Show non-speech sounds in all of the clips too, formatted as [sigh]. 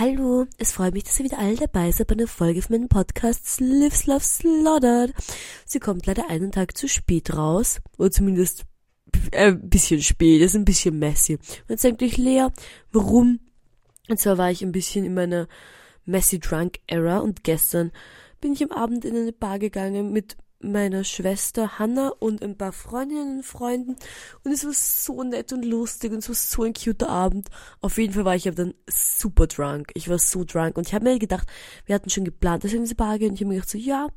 Hallo, es freut mich, dass ihr wieder alle dabei seid bei einer Folge von meinem Podcast Lives Love Slaughtered. Sie kommt leider einen Tag zu spät raus, oder zumindest äh, ein bisschen spät, ist ein bisschen messy. Und jetzt denkt euch Lea, warum? Und zwar war ich ein bisschen in meiner messy drunk era und gestern bin ich am Abend in eine Bar gegangen mit meiner Schwester Hannah und ein paar Freundinnen und Freunden und es war so nett und lustig und es war so ein cuter Abend. Auf jeden Fall war ich aber dann super drunk. Ich war so drunk und ich habe mir gedacht, wir hatten schon geplant, dass wir in diese Bar gehen und ich habe mir gedacht so, ja,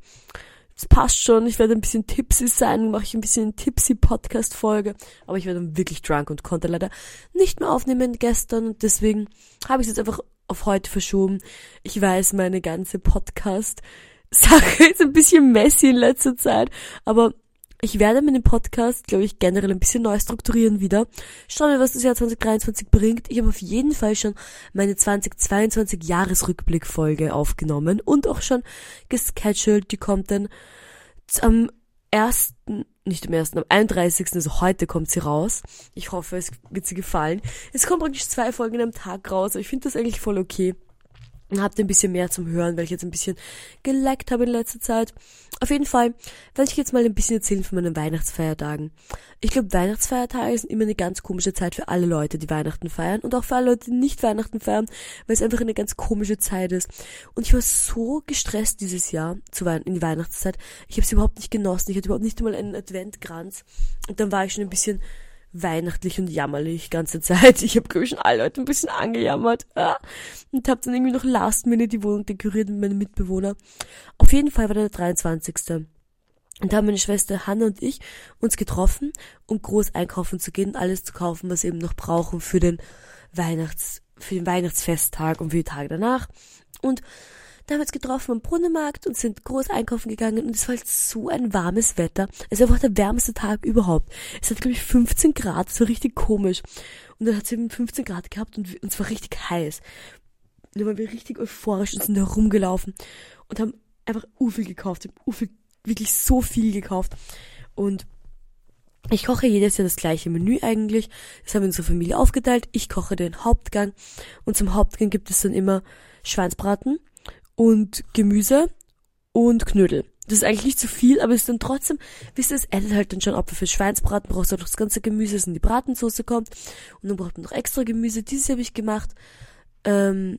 es passt schon, ich werde ein bisschen tipsy sein, mache ich ein bisschen tipsy Podcast Folge, aber ich war dann wirklich drunk und konnte leider nicht mehr aufnehmen gestern und deswegen habe ich es jetzt einfach auf heute verschoben. Ich weiß, meine ganze Podcast Sache [laughs] ist ein bisschen messy in letzter Zeit, aber ich werde dem Podcast, glaube ich, generell ein bisschen neu strukturieren wieder. Schauen wir, was das Jahr 2023 bringt. Ich habe auf jeden Fall schon meine 2022 Jahresrückblick-Folge aufgenommen und auch schon gescheduled. Die kommt dann am ersten, nicht am ersten, am 31. also heute kommt sie raus. Ich hoffe, es wird sie gefallen. Es kommen praktisch zwei Folgen am Tag raus. Ich finde das eigentlich voll okay habt ein bisschen mehr zum Hören, weil ich jetzt ein bisschen geleckt habe in letzter Zeit. Auf jeden Fall werde ich jetzt mal ein bisschen erzählen von meinen Weihnachtsfeiertagen. Ich glaube, Weihnachtsfeiertage sind immer eine ganz komische Zeit für alle Leute, die Weihnachten feiern und auch für alle Leute, die nicht Weihnachten feiern, weil es einfach eine ganz komische Zeit ist. Und ich war so gestresst dieses Jahr zu Weihnachten, in die Weihnachtszeit. Ich habe es überhaupt nicht genossen. Ich hatte überhaupt nicht einmal einen Adventkranz. Und dann war ich schon ein bisschen weihnachtlich und jammerlich ganze Zeit. Ich habe, glaube ich, schon alle Leute ein bisschen angejammert. Ja. Und habe dann irgendwie noch last minute die Wohnung dekoriert mit meinem Mitbewohner. Auf jeden Fall war der 23. Und da haben meine Schwester Hanna und ich uns getroffen, um groß einkaufen zu gehen, alles zu kaufen, was wir eben noch brauchen für den Weihnachts, für den Weihnachtsfesttag und für die Tage danach. Und da haben wir uns getroffen am Brunnenmarkt und sind groß einkaufen gegangen und es war halt so ein warmes Wetter. Es war einfach der wärmste Tag überhaupt. Es hat, glaube ich, 15 Grad, so richtig komisch. Und dann hat es eben 15 Grad gehabt und es war richtig heiß. Und dann waren wir richtig euphorisch und sind da rumgelaufen und haben einfach Ufel gekauft, Ufel wirklich so viel gekauft. Und ich koche jedes Jahr das gleiche Menü eigentlich. Das haben wir in unserer Familie aufgeteilt. Ich koche den Hauptgang und zum Hauptgang gibt es dann immer Schweinsbraten und Gemüse und Knödel. Das ist eigentlich nicht zu viel, aber es ist dann trotzdem, wisst ihr, es addet halt dann schon ab. Für Schweinsbraten brauchst du noch das ganze Gemüse, das in die Bratensauce kommt. Und dann braucht man noch extra Gemüse. Dieses habe ich gemacht. Ähm,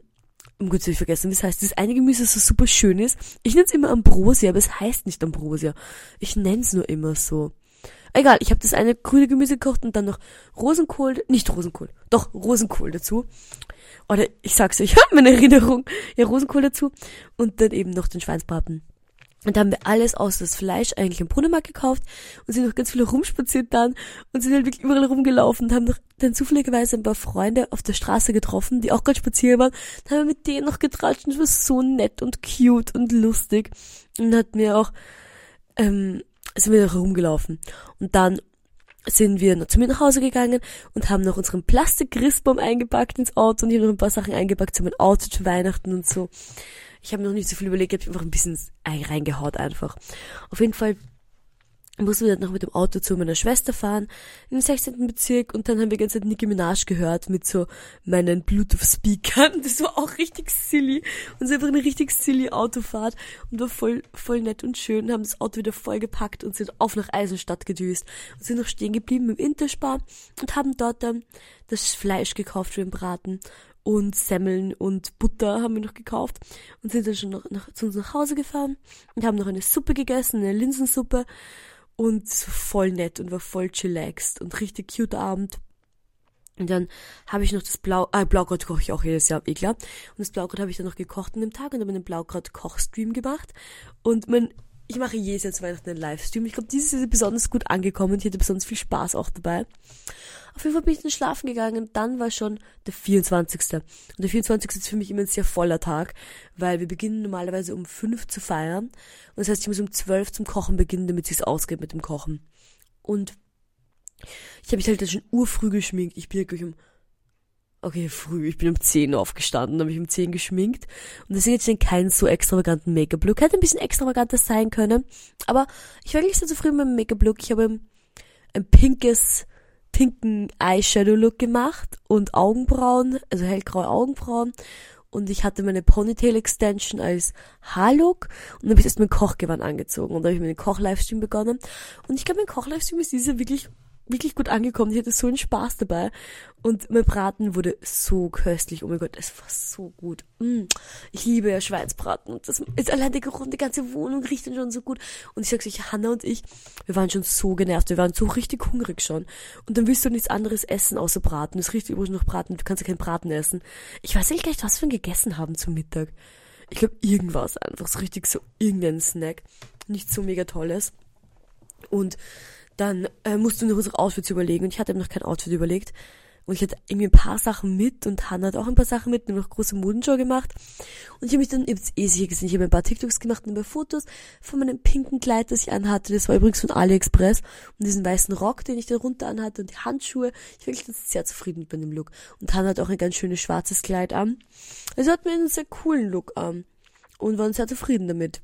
um gut zu vergessen, wie es heißt. Das eine Gemüse, das so super schön ist. Ich nenne es immer Ambrosia, aber es heißt nicht Ambrosia. Ich nenne es nur immer so. Egal, ich habe das eine grüne Gemüse gekocht und dann noch Rosenkohl, nicht Rosenkohl, doch Rosenkohl dazu. Oder ich sag's euch, [laughs] meine Erinnerung, ja, Rosenkohl dazu. Und dann eben noch den Schweinsbraten. Und da haben wir alles außer das Fleisch eigentlich im Brunnenmarkt gekauft und sind noch ganz viele rumspaziert dann und sind halt wirklich überall rumgelaufen und haben noch dann zufälligerweise ein paar Freunde auf der Straße getroffen, die auch gerade spazieren waren. Dann haben wir mit denen noch getratscht und es war so nett und cute und lustig. Und hat mir auch, ähm, sind wir noch rumgelaufen. Und dann sind wir noch zu mir nach Hause gegangen und haben noch unseren Plastik-Christbaum eingepackt ins Auto und habe noch ein paar Sachen eingepackt zu meinem Auto zu Weihnachten und so. Ich habe noch nicht so viel überlegt, ich habe einfach ein bisschen reingehaut einfach. Auf jeden Fall mussten wir dann noch mit dem Auto zu meiner Schwester fahren, im 16. Bezirk, und dann haben wir die ganze Zeit Nicki Minaj gehört mit so meinen Bluetooth-Speakern. Das war auch richtig silly. Und es war einfach eine richtig silly Autofahrt und war voll, voll nett und schön, haben das Auto wieder vollgepackt und sind auf nach Eisenstadt gedüst und sind noch stehen geblieben im Interspar und haben dort dann das Fleisch gekauft für den Braten und Semmeln und Butter haben wir noch gekauft und sind dann schon noch nach, zu uns nach Hause gefahren und haben noch eine Suppe gegessen, eine Linsensuppe und voll nett und war voll chillaxed und richtig cute Abend. Und dann habe ich noch das Blau, ah, Blaukraut koche ich auch jedes Jahr, eh klar. Und das Blaukraut habe ich dann noch gekocht an dem Tag und habe einen Blaukraut-Kochstream gemacht. Und mein, ich mache jedes Jahr zu Weihnachten einen Livestream. Ich glaube, dieses ist besonders gut angekommen. Ich hatte besonders viel Spaß auch dabei. Auf jeden Fall bin ich dann schlafen gegangen. Dann war schon der 24. Und der 24. ist für mich immer ein sehr voller Tag, weil wir beginnen normalerweise um 5 zu feiern. Und das heißt, ich muss um 12 zum Kochen beginnen, damit es ausgeht mit dem Kochen. Und ich habe mich halt schon urfrüh geschminkt. Ich bin wirklich um Okay, früh. Ich bin um 10 aufgestanden, habe mich um 10 geschminkt. Und deswegen jetzt keinen so extravaganten Make-up-Look. Hätte ein bisschen extravaganter sein können. Aber ich war wirklich sehr zufrieden mit dem Make-up-Look. Ich habe ein pinkes pinken Eyeshadow-Look gemacht und Augenbrauen, also hellgraue Augenbrauen und ich hatte meine Ponytail Extension als Haarlook und dann habe ich erst mein Kochgewand angezogen und dann habe ich meinen Koch-Livestream begonnen und ich glaube, mein Koch-Livestream ist dieser wirklich wirklich gut angekommen. Ich hatte so einen Spaß dabei. Und mein Braten wurde so köstlich. Oh mein Gott, es war so gut. Mm. Ich liebe ja Schweinsbraten. Und das ist allein der Geruch, die ganze Wohnung riecht dann schon so gut. Und ich sag's euch, Hanna und ich, wir waren schon so genervt. Wir waren so richtig hungrig schon. Und dann willst du nichts anderes essen außer Braten. Das riecht übrigens noch Braten. Du kannst ja keinen Braten essen. Ich weiß nicht, was wir gegessen haben zum Mittag. Ich glaube, irgendwas einfach. So richtig so irgendein Snack. Nicht so mega tolles. Und dann äh, musst du noch unsere Outfits überlegen. Und ich hatte noch kein Outfit überlegt. Und ich hatte irgendwie ein paar Sachen mit und Hannah hat auch ein paar Sachen mit, und noch große Modenshow gemacht. Und ich habe mich dann, ihr eh sicher gesehen, ich habe ein paar TikToks gemacht und ein paar Fotos von meinem pinken Kleid, das ich anhatte. Das war übrigens von AliExpress. Und diesen weißen Rock, den ich da runter anhatte und die Handschuhe. Ich war wirklich sehr zufrieden mit dem Look. Und Hannah hat auch ein ganz schönes schwarzes Kleid an. Also hat mir einen sehr coolen Look an. Und waren sehr zufrieden damit.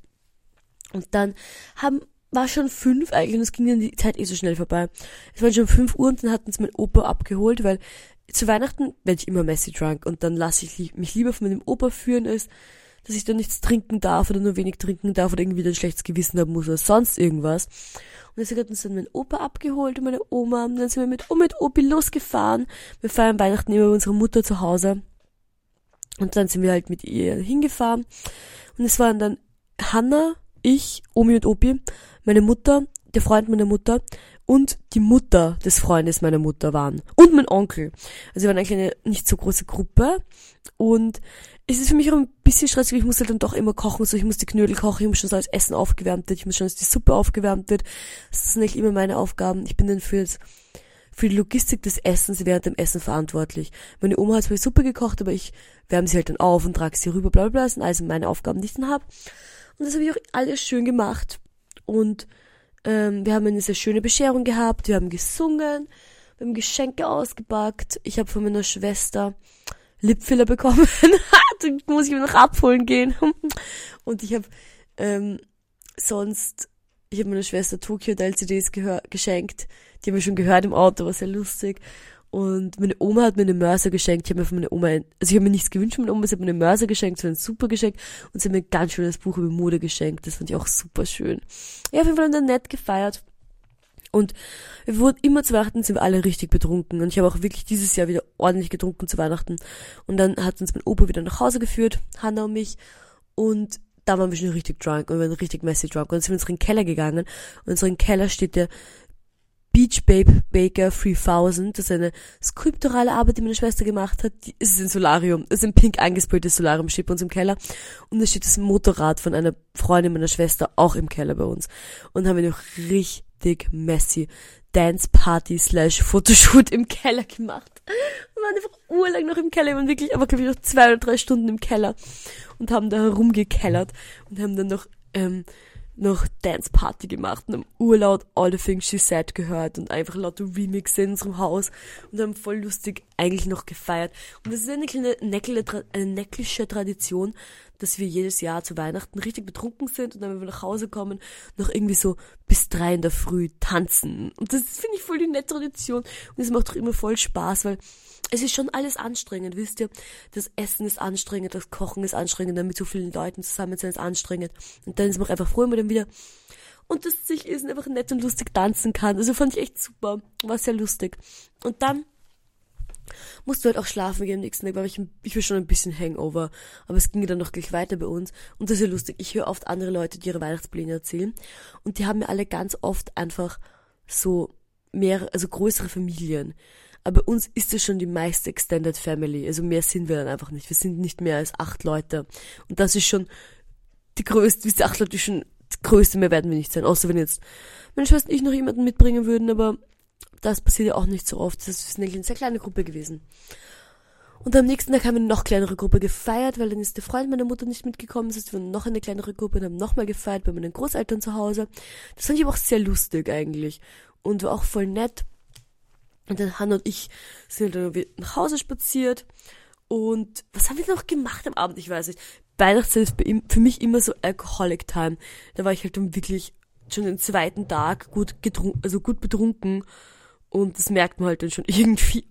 Und dann haben war schon fünf eigentlich und es ging dann die Zeit eh so schnell vorbei. Es waren schon fünf Uhr und dann hat uns mein Opa abgeholt, weil zu Weihnachten werde ich immer messy drunk und dann lasse ich mich lieber von meinem Opa führen, als dass ich dann nichts trinken darf oder nur wenig trinken darf oder irgendwie ein schlechtes Gewissen haben muss oder sonst irgendwas. Und deswegen hat uns dann mein Opa abgeholt und meine Oma und dann sind wir mit, oh, mit Opi losgefahren. Wir feiern Weihnachten immer bei unserer Mutter zu Hause. Und dann sind wir halt mit ihr hingefahren. Und es waren dann Hanna, ich, Omi und Opi, meine Mutter, der Freund meiner Mutter und die Mutter des Freundes meiner Mutter waren. Und mein Onkel. Also wir waren eigentlich eine nicht so große Gruppe. Und es ist für mich auch ein bisschen stressig. Ich muss halt dann doch immer kochen. So, ich muss die Knödel kochen. Ich muss schon, dass alles Essen aufgewärmt wird. Ich muss schon, dass die Suppe aufgewärmt wird. Das sind nicht immer meine Aufgaben. Ich bin dann für das, für die Logistik des Essens während dem Essen verantwortlich. Meine Oma hat zwar die Suppe gekocht, aber ich wärme sie halt dann auf und trage sie rüber, bla bla bla. Sind also meine Aufgaben, die ich dann habe. Und das habe ich auch alles schön gemacht. Und ähm, wir haben eine sehr schöne Bescherung gehabt, wir haben gesungen, wir haben Geschenke ausgepackt. Ich habe von meiner Schwester Lipfiller bekommen. [laughs] da muss ich mir noch abholen gehen. Und ich habe ähm, sonst, ich habe meiner Schwester Tokyo LCDs geschenkt. Die haben wir schon gehört im Auto, war sehr lustig. Und meine Oma hat mir eine Mörser geschenkt. Ich habe mir von meiner Oma, also ich habe mir nichts gewünscht von meiner Oma, sie hat mir eine Mörser geschenkt, so ein super Geschenk. Und sie hat mir ein ganz schönes Buch über Mode geschenkt. Das fand ich auch super schön. Ja, auf jeden Fall haben wir nett gefeiert. Und wir wurden immer zu Weihnachten sind wir alle richtig betrunken. Und ich habe auch wirklich dieses Jahr wieder ordentlich getrunken zu Weihnachten. Und dann hat uns mein Opa wieder nach Hause geführt, Hanna und mich. Und da waren wir schon richtig drunk und wir waren richtig messy drunk. Und dann sind wir in unseren Keller gegangen. Und in unserem Keller steht der Beach Babe Baker 3000. Das ist eine skulpturale Arbeit, die meine Schwester gemacht hat. Die, es ist ein Solarium. Es ist ein pink angespraytes Solarium, steht bei uns im Keller. Und da steht das Motorrad von einer Freundin meiner Schwester auch im Keller bei uns. Und haben wir noch richtig messy Dance Party slash Fotoshoot im Keller gemacht. Wir waren einfach urlang noch im Keller. Wir waren wirklich aber, glaube ich, noch zwei oder drei Stunden im Keller. Und haben da herumgekellert. Und haben dann noch, ähm, noch Dance Party gemacht und haben urlaut All the Things She Said gehört und einfach lauter Remixe in unserem Haus und haben voll lustig eigentlich noch gefeiert. Und das ist eine kleine Neckle, eine necklische Tradition, dass wir jedes Jahr zu Weihnachten richtig betrunken sind und dann, wenn wir nach Hause kommen, noch irgendwie so bis drei in der Früh tanzen. Und das finde ich voll die nette Tradition und es macht doch immer voll Spaß, weil es ist schon alles anstrengend, wisst ihr? Das Essen ist anstrengend, das Kochen ist anstrengend, dann mit so vielen Leuten zusammen sein ist anstrengend. Und dann ist man einfach froh, wenn man dann wieder und das sich ist einfach nett und lustig tanzen kann. Also fand ich echt super. War sehr lustig. Und dann musst du halt auch schlafen gehen am nächsten Tag, weil ich, ich war schon ein bisschen Hangover. Aber es ging dann noch gleich weiter bei uns. Und das ist ja lustig. Ich höre oft andere Leute, die ihre Weihnachtspläne erzählen. Und die haben mir alle ganz oft einfach so mehr, also größere Familien. Aber uns ist es schon die meiste Extended Family. Also mehr sind wir dann einfach nicht. Wir sind nicht mehr als acht Leute. Und das ist schon die größte, wie acht Leute schon die größte, mehr werden wir nicht sein. Außer wenn jetzt meine Schwester und ich noch jemanden mitbringen würden, aber das passiert ja auch nicht so oft. Das ist nämlich eine sehr kleine Gruppe gewesen. Und am nächsten Tag haben wir eine noch kleinere Gruppe gefeiert, weil dann ist der Freund meiner Mutter nicht mitgekommen. Das heißt, wir waren noch eine kleinere Gruppe und haben nochmal gefeiert bei meinen Großeltern zu Hause. Das fand ich aber auch sehr lustig eigentlich. Und war auch voll nett. Und dann Hannah und ich sind dann nach Hause spaziert. Und was haben wir noch gemacht am Abend? Ich weiß nicht. Weihnachtszeit ist für mich immer so Alcoholic Time. Da war ich halt dann wirklich schon den zweiten Tag gut getrunken, also gut betrunken. Und das merkt man halt dann schon [laughs] irgendwie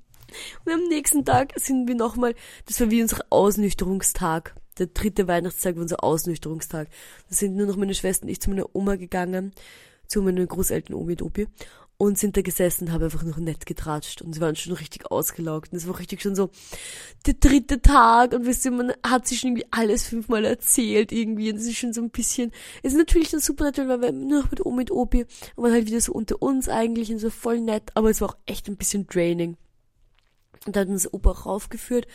Und am nächsten Tag sind wir nochmal, das war wie unser Ausnüchterungstag. Der dritte Weihnachtstag war unser Ausnüchterungstag. Da sind nur noch meine Schwester und ich zu meiner Oma gegangen, zu meinen Großeltern Omi und Opi und sind da gesessen, haben einfach noch nett getratscht. Und sie waren schon richtig ausgelaugt. Und es war richtig schon so der dritte Tag. Und wisst ihr, man hat sich schon irgendwie alles fünfmal erzählt irgendwie. Und es ist schon so ein bisschen, es ist natürlich dann super natürlich, weil wir nur noch mit Omi und Opi. Und man halt wieder so unter uns eigentlich und so voll nett, aber es war auch echt ein bisschen draining. Und dann hat uns Opa raufgeführt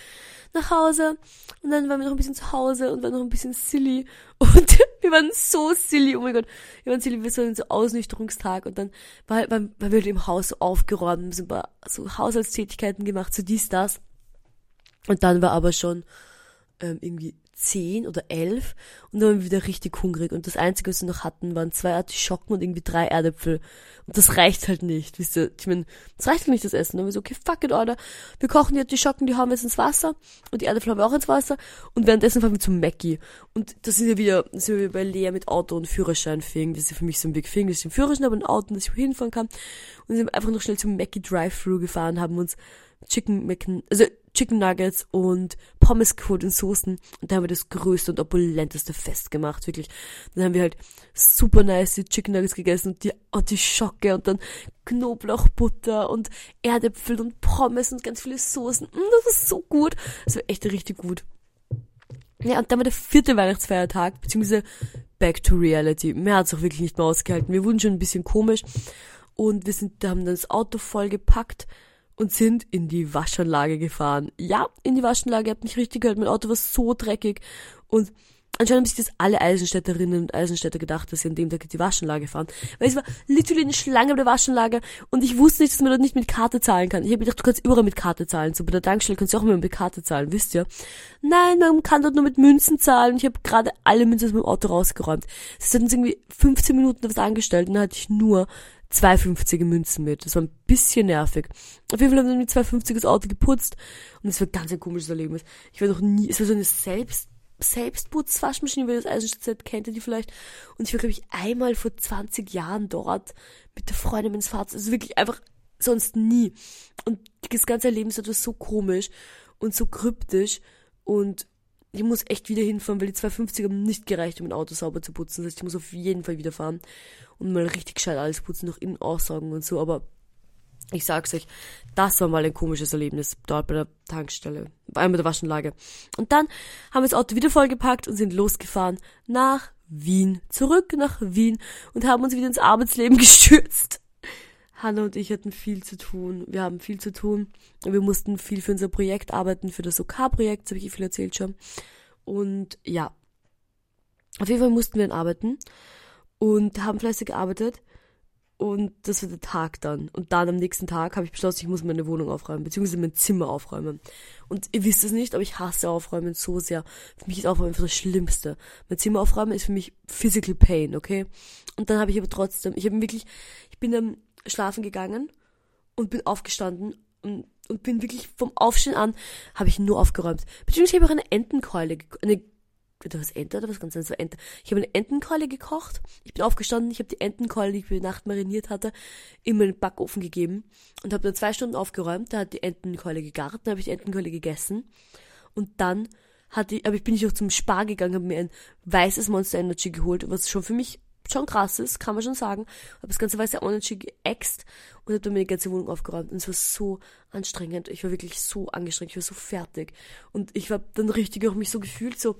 nach Hause. Und dann waren wir noch ein bisschen zu Hause und waren noch ein bisschen silly. [laughs] Und wir waren so silly, oh mein Gott. Wir waren silly, wir waren so Ausnüchterungstag. Und dann war, halt, waren, waren wir halt im Haus so aufgeräumt, so ein paar so Haushaltstätigkeiten gemacht, so dies, das. Und dann war aber schon ähm, irgendwie zehn oder elf und dann waren wir wieder richtig hungrig. Und das Einzige, was wir noch hatten, waren zwei Artischocken und irgendwie drei Erdäpfel. Und das reicht halt nicht, wisst ihr, ich meine, das reicht halt nicht, das Essen, dann haben wir so, okay, fuck it, Alter, wir kochen die Artischocken, die haben wir jetzt ins Wasser und die Erdäpfel haben wir auch ins Wasser. Und währenddessen fahren wir zum Mackie. Und das sind wir wieder, sind wir bei Lea mit Auto und Führerschein fing, das ist für mich so ein Big Thing, das ist ein Führerschein, aber ein Auto, dass ich hinfahren kann. Und sind einfach noch schnell zum Mackie Drive-Thru gefahren, haben uns Chicken Macken, also Chicken Nuggets und Pommes geholt und Soßen. Und da haben wir das größte und opulenteste Fest gemacht, wirklich. Dann haben wir halt super nice die Chicken Nuggets gegessen und die, und die Schocke und dann Knoblauchbutter und Erdäpfel und Pommes und ganz viele Soßen. Mm, das war so gut. Das war echt richtig gut. Ja, und dann war der vierte Weihnachtsfeiertag, beziehungsweise Back to Reality. Mehr hat's auch wirklich nicht mehr ausgehalten. Wir wurden schon ein bisschen komisch und wir sind, da haben dann das Auto voll gepackt und sind in die Waschanlage gefahren. Ja, in die Waschanlage, ihr habt mich richtig gehört, mein Auto war so dreckig und Anscheinend haben sich das alle Eisenstädterinnen und Eisenstädter gedacht, dass sie an dem Tag in die Waschanlage fahren. Weil es war literally eine Schlange bei der Waschanlage und ich wusste nicht, dass man dort nicht mit Karte zahlen kann. Ich habe gedacht, du kannst überall mit Karte zahlen. So bei der Tankstelle kannst du auch immer mit Karte zahlen, wisst ihr? Nein, man kann dort nur mit Münzen zahlen. Ich habe gerade alle Münzen aus meinem Auto rausgeräumt. Das hat uns irgendwie 15 Minuten was angestellt und dann hatte ich nur zwei 50er Münzen mit. Das war ein bisschen nervig. Auf jeden Fall haben wir mit zwei 50er Auto geputzt und es war ganz ein komisches Erlebnis. Ich war noch nie, es war so eine Selbst, Selbstputzwaschmaschine, wie das Eisenstadt kennt ihr die vielleicht. Und ich war, glaube ich, einmal vor 20 Jahren dort mit der Freundin meines Vaters. Also wirklich einfach sonst nie. Und das ganze Erlebnis war so komisch und so kryptisch und ich muss echt wieder hinfahren, weil die 250 haben nicht gereicht, um ein Auto sauber zu putzen. Das heißt, ich muss auf jeden Fall wieder fahren und mal richtig gescheit alles putzen, noch innen aussaugen und so. Aber ich sag's euch, das war mal ein komisches Erlebnis dort bei der Tankstelle, bei der Waschanlage. Und dann haben wir das Auto wieder vollgepackt und sind losgefahren nach Wien, zurück nach Wien und haben uns wieder ins Arbeitsleben [laughs] gestürzt. Hanna und ich hatten viel zu tun. Wir haben viel zu tun. Wir mussten viel für unser Projekt arbeiten, für das OK-Projekt, OK habe ich viel erzählt schon. Und ja, auf jeden Fall mussten wir dann arbeiten und haben fleißig gearbeitet. Und das war der Tag dann. Und dann am nächsten Tag habe ich beschlossen, ich muss meine Wohnung aufräumen, beziehungsweise mein Zimmer aufräumen. Und ihr wisst es nicht, aber ich hasse Aufräumen so sehr. Für mich ist Aufräumen einfach das Schlimmste. Mein Zimmer aufräumen ist für mich physical pain, okay? Und dann habe ich aber trotzdem, ich habe wirklich, ich bin dann schlafen gegangen und bin aufgestanden und, und bin wirklich vom Aufstehen an, habe ich nur aufgeräumt. Beziehungsweise ich habe auch eine Entenkeule, eine oder was Ente oder was ganz anderes, Ente. Ich habe eine Entenkeule gekocht. Ich bin aufgestanden, ich habe die Entenkeule, die ich über die Nacht mariniert hatte, in meinen Backofen gegeben und habe dann zwei Stunden aufgeräumt. Da hat die Entenkeule gegart, dann habe ich die Entenkeule gegessen und dann hatte ich, aber ich bin ich auch zum Spar gegangen, habe mir ein weißes Monster Energy geholt, was schon für mich schon krass ist, kann man schon sagen. Habe das ganze weiße Energy geäxt und habe dann meine ganze Wohnung aufgeräumt. Und es war so anstrengend. Ich war wirklich so angestrengt. Ich war so fertig. Und ich habe dann richtig auch mich so gefühlt, so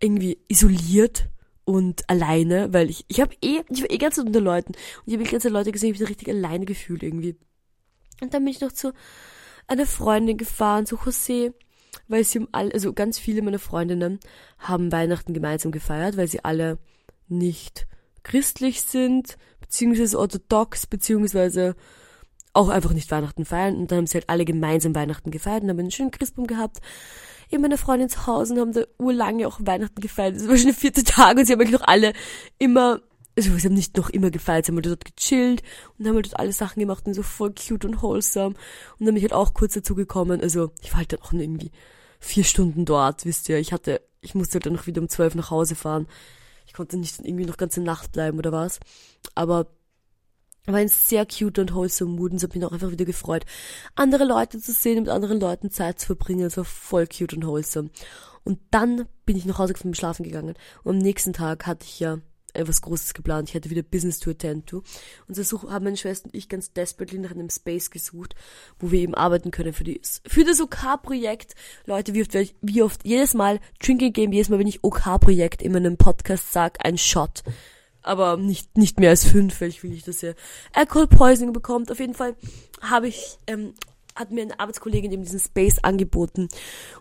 irgendwie isoliert und alleine, weil ich, ich habe eh, ich war eh ganz unter Leuten. Und ich habe die ganze Leute gesehen, ich habe mich richtig alleine gefühlt irgendwie. Und dann bin ich noch zu einer Freundin gefahren, zu José, weil sie alle, also ganz viele meiner Freundinnen haben Weihnachten gemeinsam gefeiert, weil sie alle nicht christlich sind, beziehungsweise orthodox, beziehungsweise auch einfach nicht Weihnachten feiern. Und dann haben sie halt alle gemeinsam Weihnachten gefeiert und haben einen schönen Christbaum gehabt. In meiner Freundin zu Hause und haben da urlange auch Weihnachten gefeiert. Das war schon der vierte Tag und sie haben eigentlich noch alle immer, also sie haben nicht noch immer gefeiert, sie haben halt dort gechillt und haben halt dort alle Sachen gemacht und so voll cute und wholesome. Und dann bin ich halt auch kurz dazu gekommen. Also ich war halt dann auch nur irgendwie vier Stunden dort, wisst ihr. Ich hatte, ich musste halt dann noch wieder um zwölf nach Hause fahren. Ich konnte nicht irgendwie noch ganze Nacht bleiben oder was. Aber war ein sehr cute und wholesome Mood und es hat mich auch einfach wieder gefreut, andere Leute zu sehen und mit anderen Leuten Zeit zu verbringen. Es war voll cute und wholesome. Und dann bin ich nach Hause vom Schlafen gegangen. Und am nächsten Tag hatte ich ja etwas Großes geplant. Ich hatte wieder Business to attend to. Und so haben meine Schwester und ich ganz desperately nach einem Space gesucht, wo wir eben arbeiten können für, die, für das OK-Projekt. Leute, wie oft, wie oft, jedes Mal, Drinking Game, jedes Mal, wenn ich OK-Projekt in meinem Podcast sag, ein Shot. Aber nicht, nicht mehr als fünf, weil ich will nicht, dass ihr Alcohol Poisoning bekommt. Auf jeden Fall habe ich, ähm, hat mir eine Arbeitskollegin eben diesen Space angeboten.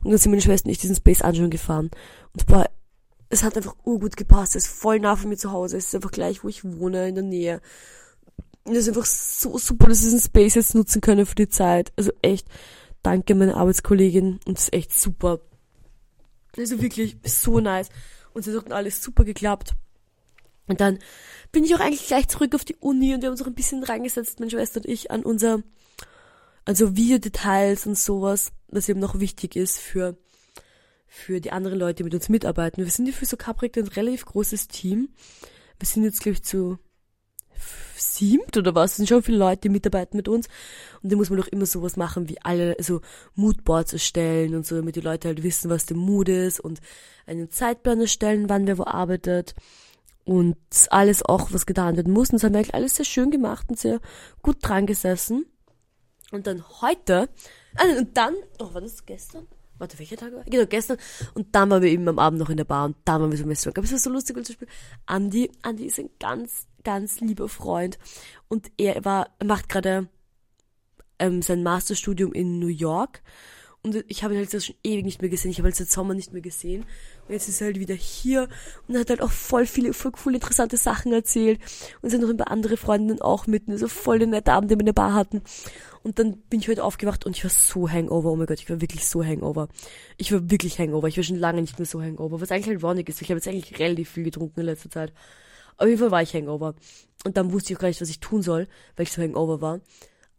Und dann sind meine Schwester und ich diesen Space anschauen gefahren. Und war es hat einfach urgut gepasst. Es ist voll nah von mir zu Hause. Es ist einfach gleich, wo ich wohne, in der Nähe. Und es ist einfach so super, dass ich diesen Space jetzt nutzen können für die Zeit. Also echt, danke meine Arbeitskollegin. Und es ist echt super. Also wirklich so nice. Und es hat alles super geklappt. Und dann bin ich auch eigentlich gleich zurück auf die Uni und wir haben uns auch ein bisschen reingesetzt, meine Schwester und ich, an unser, also Videodetails und sowas, was eben noch wichtig ist für für die anderen Leute, die mit uns mitarbeiten. Wir sind ja für so Caprik ein relativ großes Team. Wir sind jetzt, glaube ich, zu siebt oder was. Es sind schon viele Leute, die mitarbeiten mit uns. Und da muss man doch immer sowas machen, wie alle, also Moodboards erstellen und so, damit die Leute halt wissen, was der Mood ist und einen Zeitplan erstellen, wann wer wo arbeitet. Und alles auch, was getan werden muss. Und das haben wir eigentlich alles sehr schön gemacht und sehr gut dran gesessen. Und dann heute, also und dann, oh, war das gestern? Warte, welcher Tag war? Genau, gestern. Und dann waren wir eben am Abend noch in der Bar und dann waren wir so Restaurant. Aber es war so lustig, weil zum Beispiel Andi, Andi ist ein ganz, ganz lieber Freund und er war, macht gerade ähm, sein Masterstudium in New York und ich habe ihn halt schon ewig nicht mehr gesehen. Ich habe halt seit Sommer nicht mehr gesehen. Und jetzt ist er halt wieder hier und hat halt auch voll viele, voll coole, interessante Sachen erzählt. Und sind noch ein paar andere Freundinnen auch mit. Also voll den netten Abend, den wir in der Bar hatten. Und dann bin ich heute aufgewacht und ich war so hangover. Oh mein Gott, ich war wirklich so hangover. Ich war wirklich hangover. Ich war schon lange nicht mehr so hangover. Was eigentlich halt ironic ist. Ich habe jetzt eigentlich relativ viel getrunken in letzter Zeit. Auf jeden Fall war ich hangover. Und dann wusste ich auch gar nicht, was ich tun soll, weil ich so hangover war.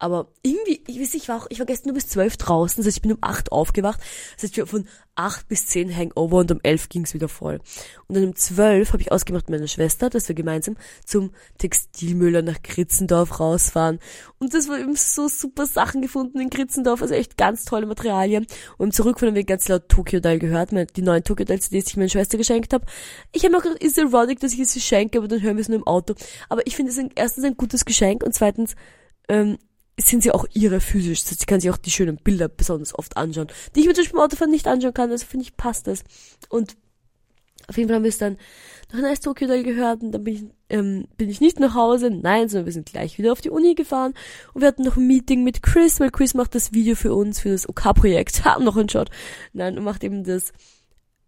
Aber irgendwie, ich weiß ich war auch, ich war gestern nur bis zwölf draußen, das heißt, ich bin um acht aufgewacht. Das heißt, ich war von acht bis zehn Hangover und um elf ging's wieder voll. Und dann um zwölf habe ich ausgemacht mit meiner Schwester, dass wir gemeinsam zum Textilmüller nach Kritzendorf rausfahren. Und das war eben so super Sachen gefunden in Kritzendorf, also echt ganz tolle Materialien. Und im Zurückfahren haben wir ganz laut Tokyo Dial gehört, die neuen Tokyo Dial CDs, die ich meiner Schwester geschenkt habe. Ich habe mir auch gedacht, ist ironic, dass ich sie schenke, aber dann hören wir es nur im Auto. Aber ich finde es erstens ein gutes Geschenk und zweitens, ähm, sind sie auch ihre physisch. Sie kann sich auch die schönen Bilder besonders oft anschauen, die ich mir zum Beispiel im Autofahren nicht anschauen kann. Also finde ich, passt das. Und auf jeden Fall haben wir es dann nach Nice Tokyo Day gehört und dann bin ich, ähm, bin ich nicht nach Hause, nein, sondern wir sind gleich wieder auf die Uni gefahren und wir hatten noch ein Meeting mit Chris, weil Chris macht das Video für uns, für das OK-Projekt. OK [laughs] Haben noch einen Shot. Nein, und macht eben das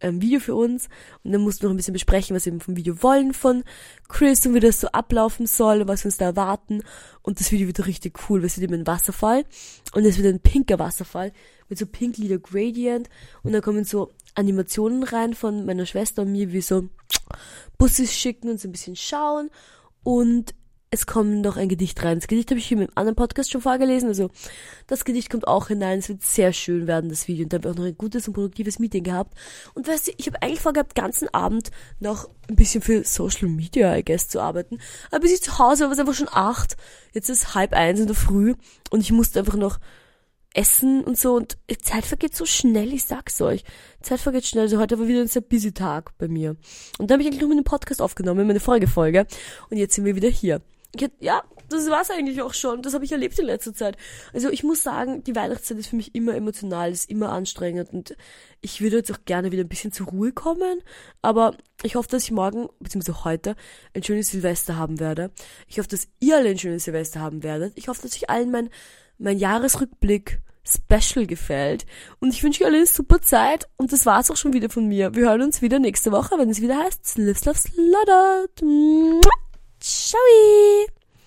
ähm, Video für uns. Und dann mussten wir noch ein bisschen besprechen, was wir vom Video wollen von Chris und wie das so ablaufen soll und was wir uns da erwarten. Und das Video wird richtig cool, weil es wird eben ein Wasserfall. Und es wird ein pinker Wasserfall mit so pink lila Gradient. Und dann kommen so Animationen rein von meiner Schwester und mir, wie so Busses schicken und so ein bisschen schauen. Und es kommt noch ein Gedicht rein. Das Gedicht habe ich hier mit einem anderen Podcast schon vorgelesen. Also das Gedicht kommt auch hinein. Es wird sehr schön werden, das Video. Und da habe ich auch noch ein gutes und produktives Meeting gehabt. Und weißt du, ich habe eigentlich vorgehabt, ganzen Abend noch ein bisschen für Social Media, I guess, zu arbeiten. Aber bis ich zu Hause war, war es einfach schon acht. Jetzt ist halb eins in der Früh. Und ich musste einfach noch essen und so. Und Zeit vergeht so schnell, ich sag's euch. Zeit vergeht schnell. Also heute war wieder ein sehr busy Tag bei mir. Und da habe ich eigentlich nur meinen Podcast aufgenommen, meine Folgefolge. Und jetzt sind wir wieder hier ja, das war's eigentlich auch schon. Das habe ich erlebt in letzter Zeit. Also ich muss sagen, die Weihnachtszeit ist für mich immer emotional, ist immer anstrengend und ich würde jetzt auch gerne wieder ein bisschen zur Ruhe kommen. Aber ich hoffe, dass ich morgen, beziehungsweise heute, ein schönes Silvester haben werde. Ich hoffe, dass ihr alle ein schönes Silvester haben werdet. Ich hoffe, dass euch allen mein, mein Jahresrückblick Special gefällt. Und ich wünsche euch alle eine super Zeit. Und das war's auch schon wieder von mir. Wir hören uns wieder nächste Woche, wenn es wieder heißt Live, Love, Slaughtered. Ciao!